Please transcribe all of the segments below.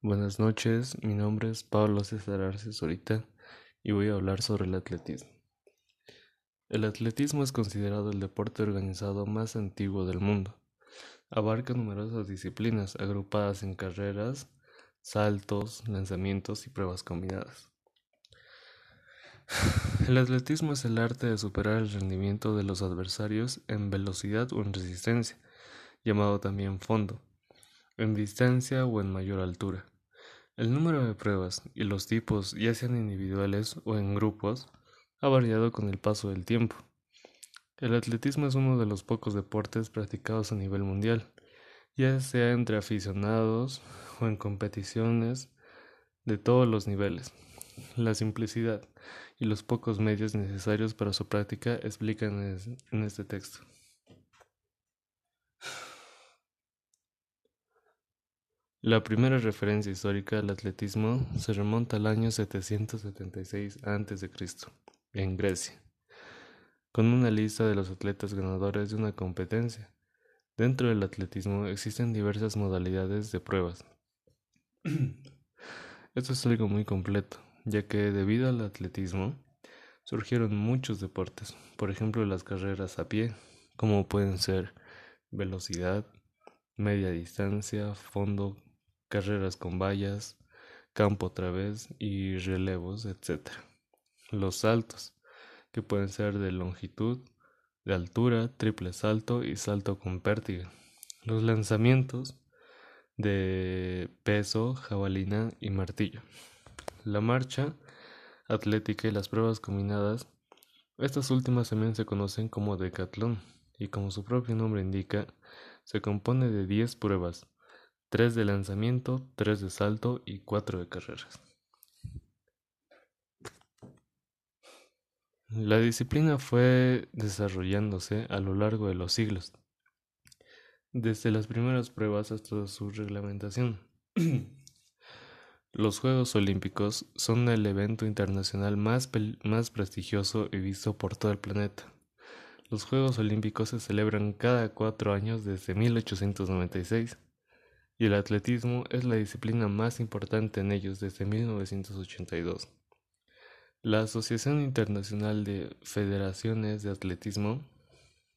Buenas noches, mi nombre es Pablo César Arce Sorita y voy a hablar sobre el atletismo. El atletismo es considerado el deporte organizado más antiguo del mundo. Abarca numerosas disciplinas agrupadas en carreras, saltos, lanzamientos y pruebas combinadas. El atletismo es el arte de superar el rendimiento de los adversarios en velocidad o en resistencia, llamado también fondo en distancia o en mayor altura. El número de pruebas y los tipos, ya sean individuales o en grupos, ha variado con el paso del tiempo. El atletismo es uno de los pocos deportes practicados a nivel mundial, ya sea entre aficionados o en competiciones de todos los niveles. La simplicidad y los pocos medios necesarios para su práctica explican en este texto. La primera referencia histórica al atletismo se remonta al año 776 a.C., en Grecia, con una lista de los atletas ganadores de una competencia. Dentro del atletismo existen diversas modalidades de pruebas. Esto es algo muy completo, ya que debido al atletismo surgieron muchos deportes, por ejemplo las carreras a pie, como pueden ser velocidad, media distancia, fondo, carreras con vallas, campo otra vez y relevos, etc. Los saltos, que pueden ser de longitud, de altura, triple salto y salto con pértiga. Los lanzamientos de peso, jabalina y martillo. La marcha atlética y las pruebas combinadas. Estas últimas también se conocen como decatlón y como su propio nombre indica, se compone de 10 pruebas, tres de lanzamiento, tres de salto y cuatro de carreras. La disciplina fue desarrollándose a lo largo de los siglos, desde las primeras pruebas hasta su reglamentación. Los Juegos Olímpicos son el evento internacional más, más prestigioso y visto por todo el planeta. Los Juegos Olímpicos se celebran cada cuatro años desde 1896 y el atletismo es la disciplina más importante en ellos desde 1982. La Asociación Internacional de Federaciones de Atletismo,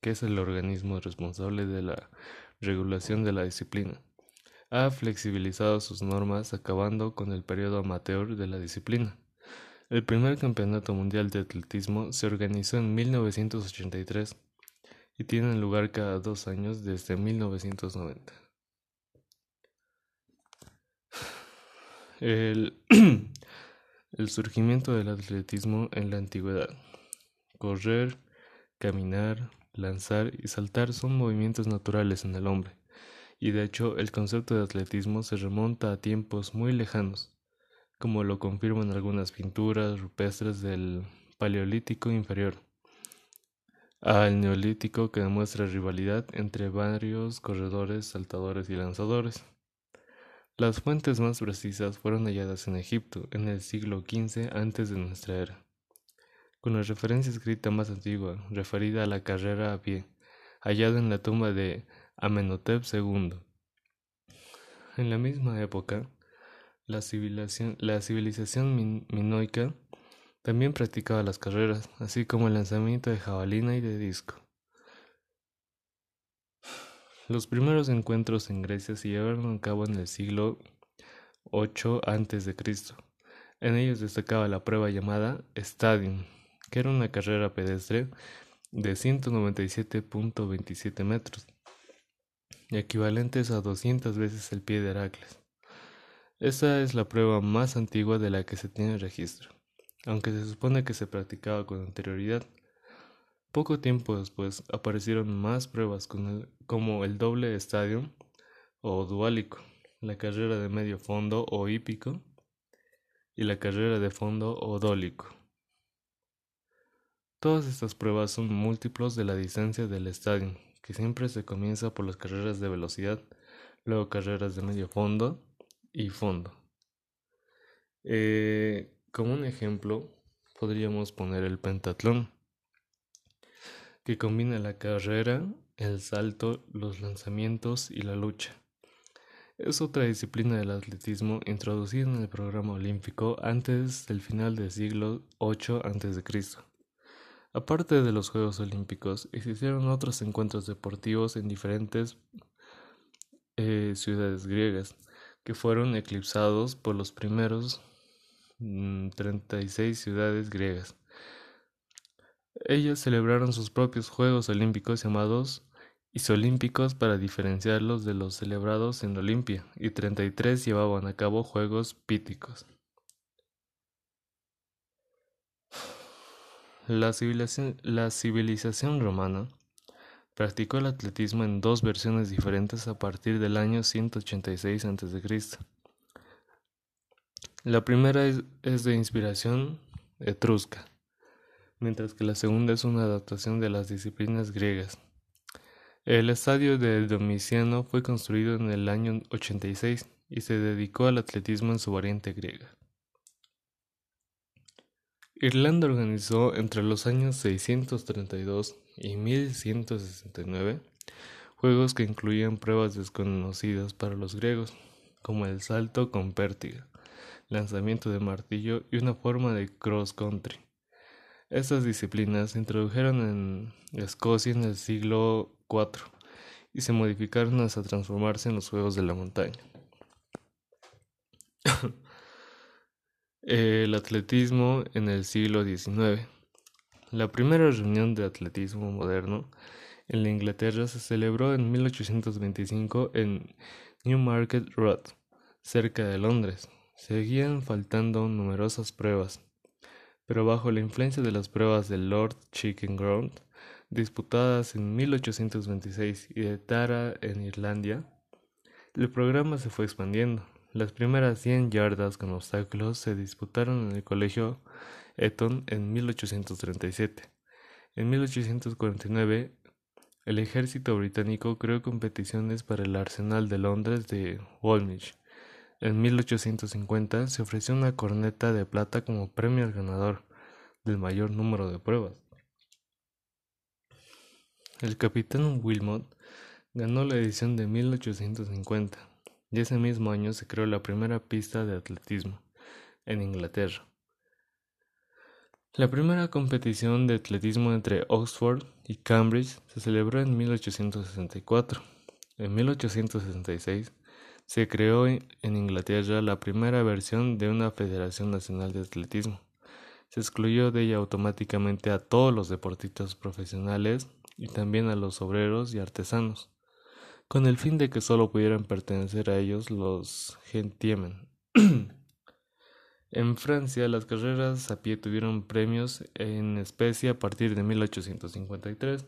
que es el organismo responsable de la regulación de la disciplina, ha flexibilizado sus normas acabando con el periodo amateur de la disciplina. El primer campeonato mundial de atletismo se organizó en 1983 y tiene lugar cada dos años desde 1990. El, surgimiento del atletismo en la antigüedad. Correr, caminar, lanzar y saltar son movimientos naturales en el hombre, y de hecho el concepto de atletismo se remonta a tiempos muy lejanos, como lo confirman algunas pinturas rupestres del Paleolítico inferior al Neolítico que demuestra rivalidad entre varios corredores, saltadores y lanzadores. Las fuentes más precisas fueron halladas en Egipto en el siglo XV antes de nuestra era, con la referencia escrita más antigua referida a la carrera a pie, hallada en la tumba de Amenhotep II. En la misma época, la civilización, la civilización minoica también practicaba las carreras, así como el lanzamiento de jabalina y de disco. Los primeros encuentros en Grecia se llevaron a cabo en el siglo VIII a.C. En ellos destacaba la prueba llamada Stadium, que era una carrera pedestre de 197.27 metros, equivalentes a 200 veces el pie de Heracles. Esta es la prueba más antigua de la que se tiene registro, aunque se supone que se practicaba con anterioridad. Poco tiempo después aparecieron más pruebas como el doble estadio o duálico, la carrera de medio fondo o hípico y la carrera de fondo o dólico. Todas estas pruebas son múltiplos de la distancia del estadio, que siempre se comienza por las carreras de velocidad, luego carreras de medio fondo y fondo. Eh, como un ejemplo, podríamos poner el pentatlón que combina la carrera, el salto, los lanzamientos y la lucha. Es otra disciplina del atletismo introducida en el programa olímpico antes del final del siglo VIII a.C. Aparte de los Juegos Olímpicos, existieron otros encuentros deportivos en diferentes eh, ciudades griegas, que fueron eclipsados por los primeros 36 mm, ciudades griegas. Ellas celebraron sus propios Juegos Olímpicos llamados Isolímpicos para diferenciarlos de los celebrados en Olimpia, y 33 llevaban a cabo Juegos Píticos. La civilización romana practicó el atletismo en dos versiones diferentes a partir del año 186 a.C. La primera es de inspiración etrusca, mientras que la segunda es una adaptación de las disciplinas griegas. El estadio de Domiciano fue construido en el año 86 y se dedicó al atletismo en su variante griega. Irlanda organizó entre los años 632 y 1169 juegos que incluían pruebas desconocidas para los griegos, como el salto con pértiga, lanzamiento de martillo y una forma de cross country. Estas disciplinas se introdujeron en Escocia en el siglo IV y se modificaron hasta transformarse en los Juegos de la Montaña. el atletismo en el siglo XIX. La primera reunión de atletismo moderno en la Inglaterra se celebró en 1825 en Newmarket Road, cerca de Londres. Seguían faltando numerosas pruebas, pero bajo la influencia de las pruebas del Lord Chicken Ground, disputadas en 1826 y de Tara en Irlanda, el programa se fue expandiendo. Las primeras 100 yardas con obstáculos se disputaron en el Colegio Eton en 1837. En 1849, el ejército británico creó competiciones para el Arsenal de Londres de Woolwich en 1850 se ofreció una corneta de plata como premio al ganador del mayor número de pruebas. El capitán Wilmot ganó la edición de 1850 y ese mismo año se creó la primera pista de atletismo en Inglaterra. La primera competición de atletismo entre Oxford y Cambridge se celebró en 1864. En 1866 se creó en Inglaterra la primera versión de una Federación Nacional de Atletismo. Se excluyó de ella automáticamente a todos los deportistas profesionales y también a los obreros y artesanos, con el fin de que solo pudieran pertenecer a ellos los gentiemen. en Francia, las carreras a pie tuvieron premios en especie a partir de 1853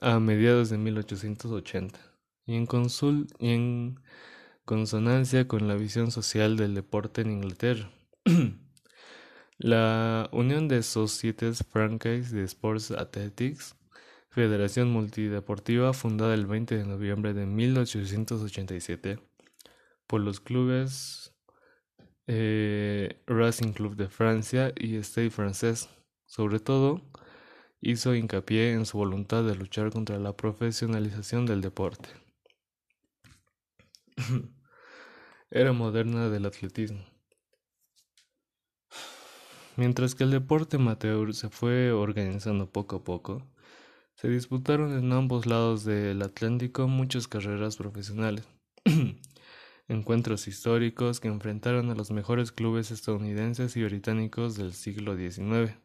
a mediados de 1880 y en, consonancia con la visión social del deporte en Inglaterra. la Unión de Societies Franchise de Sports Athletics, federación multideportiva fundada el 20 de noviembre de 1887 por los clubes eh, Racing Club de Francia y Stade Français, sobre todo hizo hincapié en su voluntad de luchar contra la profesionalización del deporte. era moderna del atletismo. Mientras que el deporte amateur se fue organizando poco a poco, se disputaron en ambos lados del Atlántico muchas carreras profesionales, encuentros históricos que enfrentaron a los mejores clubes estadounidenses y británicos del siglo XIX.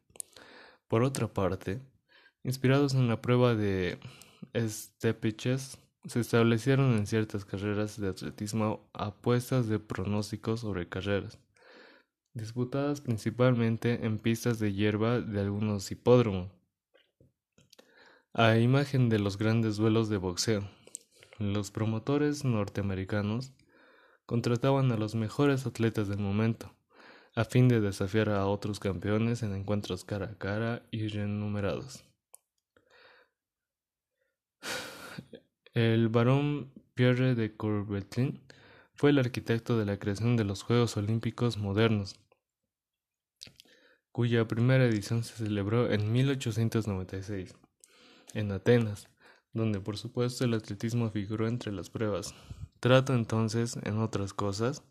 Por otra parte, inspirados en la prueba de Stepiches, se establecieron en ciertas carreras de atletismo apuestas de pronósticos sobre carreras, disputadas principalmente en pistas de hierba de algunos hipódromos, a imagen de los grandes duelos de boxeo. Los promotores norteamericanos contrataban a los mejores atletas del momento, a fin de desafiar a otros campeones en encuentros cara a cara y renumerados. El barón Pierre de Coubertin fue el arquitecto de la creación de los Juegos Olímpicos modernos, cuya primera edición se celebró en 1896 en Atenas, donde por supuesto el atletismo figuró entre las pruebas. Trato entonces, en otras cosas,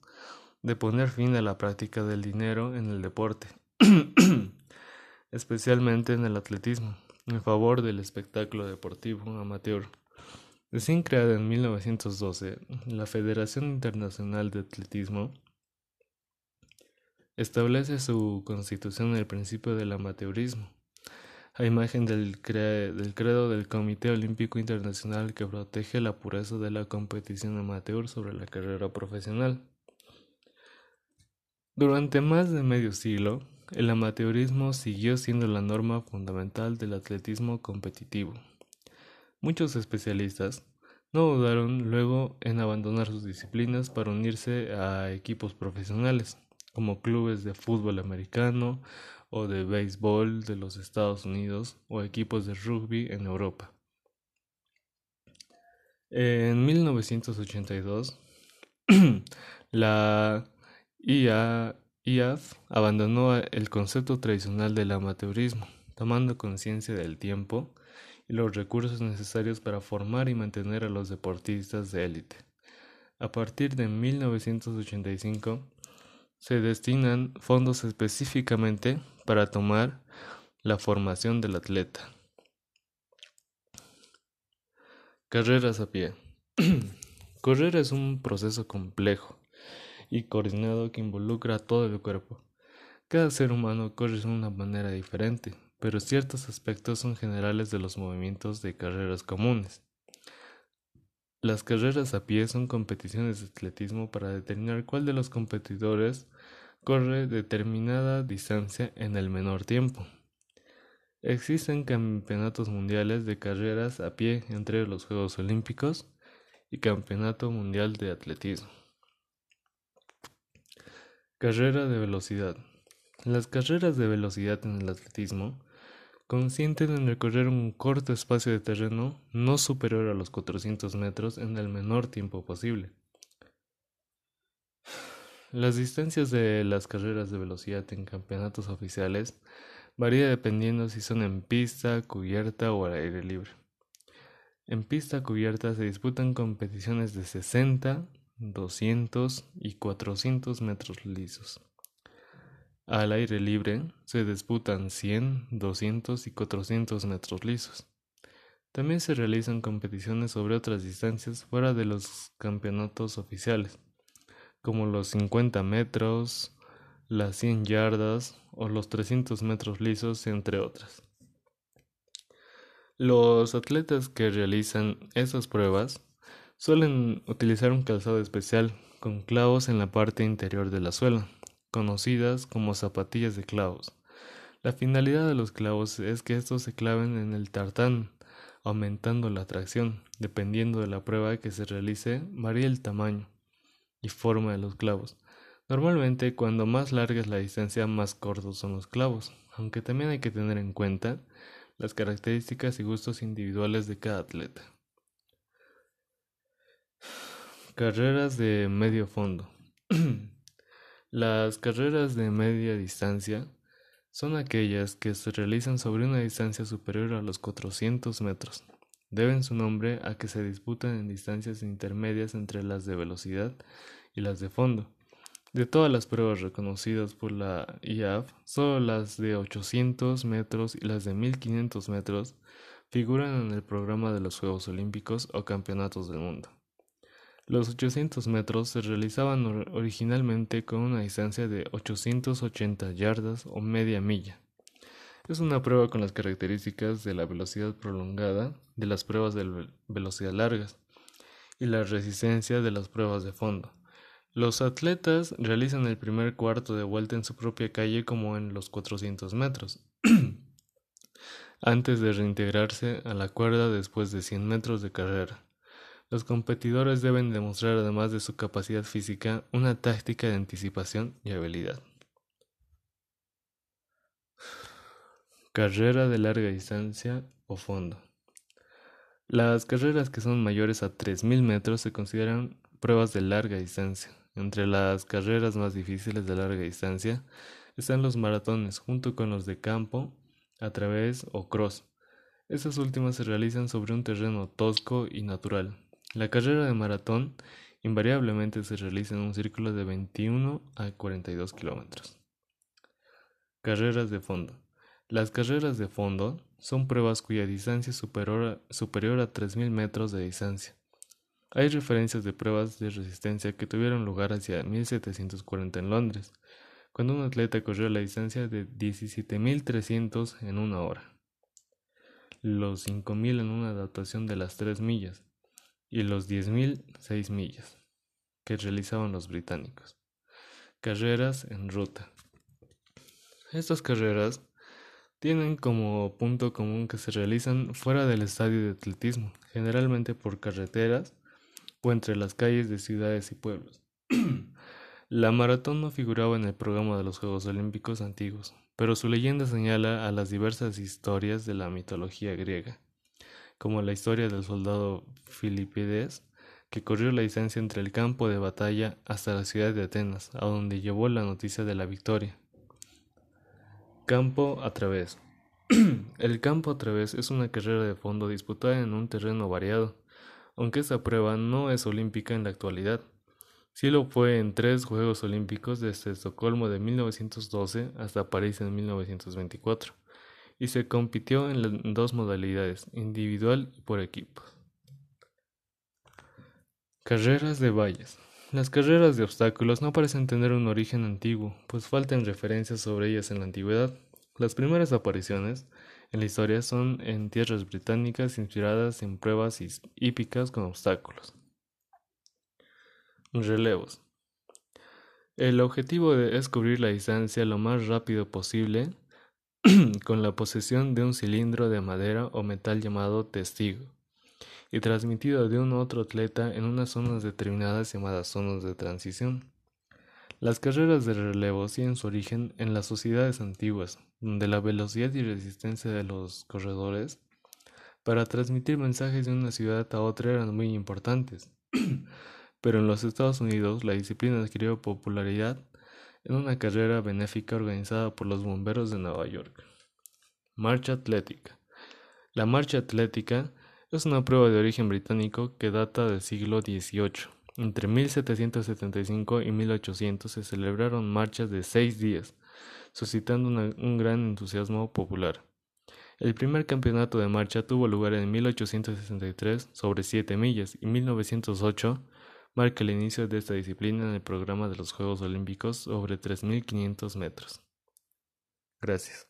de poner fin a la práctica del dinero en el deporte, especialmente en el atletismo, en favor del espectáculo deportivo amateur. Recién creada en 1912, la Federación Internacional de Atletismo establece su constitución en el principio del amateurismo, a imagen del, del credo del Comité Olímpico Internacional que protege la pureza de la competición amateur sobre la carrera profesional. Durante más de medio siglo, el amateurismo siguió siendo la norma fundamental del atletismo competitivo. Muchos especialistas no dudaron luego en abandonar sus disciplinas para unirse a equipos profesionales, como clubes de fútbol americano o de béisbol de los Estados Unidos o equipos de rugby en Europa. En 1982, la IAF abandonó el concepto tradicional del amateurismo, tomando conciencia del tiempo y los recursos necesarios para formar y mantener a los deportistas de élite. A partir de 1985 se destinan fondos específicamente para tomar la formación del atleta. Carreras a pie. Correr es un proceso complejo y coordinado que involucra todo el cuerpo. Cada ser humano corre de una manera diferente, pero ciertos aspectos son generales de los movimientos de carreras comunes. Las carreras a pie son competiciones de atletismo para determinar cuál de los competidores corre determinada distancia en el menor tiempo. Existen campeonatos mundiales de carreras a pie entre los Juegos Olímpicos y Campeonato Mundial de Atletismo. Carrera de velocidad. Las carreras de velocidad en el atletismo consisten en recorrer un corto espacio de terreno no superior a los 400 metros en el menor tiempo posible. Las distancias de las carreras de velocidad en campeonatos oficiales varían dependiendo si son en pista, cubierta o al aire libre. En pista cubierta se disputan competiciones de 60, 200 y 400 metros lisos. Al aire libre se disputan 100, 200 y 400 metros lisos. También se realizan competiciones sobre otras distancias fuera de los campeonatos oficiales, como los 50 metros, las 100 yardas o los 300 metros lisos, entre otras. Los atletas que realizan esas pruebas suelen utilizar un calzado especial con clavos en la parte interior de la suela conocidas como zapatillas de clavos. La finalidad de los clavos es que estos se claven en el tartán, aumentando la tracción. Dependiendo de la prueba que se realice, varía el tamaño y forma de los clavos. Normalmente, cuando más larga es la distancia, más cortos son los clavos, aunque también hay que tener en cuenta las características y gustos individuales de cada atleta. Carreras de medio fondo. Las carreras de media distancia son aquellas que se realizan sobre una distancia superior a los 400 metros. Deben su nombre a que se disputan en distancias intermedias entre las de velocidad y las de fondo. De todas las pruebas reconocidas por la IAF, solo las de 800 metros y las de 1500 metros figuran en el programa de los Juegos Olímpicos o Campeonatos del Mundo. Los 800 metros se realizaban originalmente con una distancia de 880 yardas o media milla. Es una prueba con las características de la velocidad prolongada de las pruebas de velocidad largas y la resistencia de las pruebas de fondo. Los atletas realizan el primer cuarto de vuelta en su propia calle como en los 400 metros, antes de reintegrarse a la cuerda después de 100 metros de carrera. Los competidores deben demostrar, además de su capacidad física, una táctica de anticipación y habilidad. Carrera de larga distancia o fondo. Las carreras que son mayores a 3.000 metros se consideran pruebas de larga distancia. Entre las carreras más difíciles de larga distancia están los maratones junto con los de campo, a través o cross. Estas últimas se realizan sobre un terreno tosco y natural. La carrera de maratón invariablemente se realiza en un círculo de 21 a 42 kilómetros. Carreras de fondo. Las carreras de fondo son pruebas cuya distancia es superior a, superior a 3.000 metros de distancia. Hay referencias de pruebas de resistencia que tuvieron lugar hacia 1740 en Londres, cuando un atleta corrió la distancia de 17.300 en una hora los 5.000 en una adaptación de las 3 millas y los 10.000 6 millas que realizaban los británicos. Carreras en ruta. Estas carreras tienen como punto común que se realizan fuera del estadio de atletismo, generalmente por carreteras o entre las calles de ciudades y pueblos. La maratón no figuraba en el programa de los Juegos Olímpicos antiguos, pero su leyenda señala a las diversas historias de la mitología griega, como la historia del soldado Filipides, que corrió la distancia entre el campo de batalla hasta la ciudad de Atenas, a donde llevó la noticia de la victoria. Campo a través. el campo a través es una carrera de fondo disputada en un terreno variado, aunque esta prueba no es olímpica en la actualidad. Sí lo fue en tres Juegos Olímpicos desde Estocolmo de 1912 hasta París en 1924, y se compitió en dos modalidades, individual y por equipos. Carreras de valles. Las carreras de obstáculos no parecen tener un origen antiguo, pues faltan referencias sobre ellas en la antigüedad. Las primeras apariciones en la historia son en tierras británicas inspiradas en pruebas hípicas con obstáculos. Relevos. El objetivo es cubrir la distancia lo más rápido posible con la posesión de un cilindro de madera o metal llamado testigo y transmitido de un otro atleta en unas zonas determinadas llamadas zonas de transición. Las carreras de relevo tienen su origen en las sociedades antiguas, donde la velocidad y resistencia de los corredores para transmitir mensajes de una ciudad a otra eran muy importantes. pero en los Estados Unidos la disciplina adquirió popularidad en una carrera benéfica organizada por los bomberos de Nueva York. Marcha atlética. La marcha atlética es una prueba de origen británico que data del siglo XVIII. Entre 1775 y 1800 se celebraron marchas de seis días, suscitando un gran entusiasmo popular. El primer campeonato de marcha tuvo lugar en 1863 sobre 7 millas y 1908 marca el inicio de esta disciplina en el programa de los Juegos Olímpicos sobre 3.500 metros. Gracias.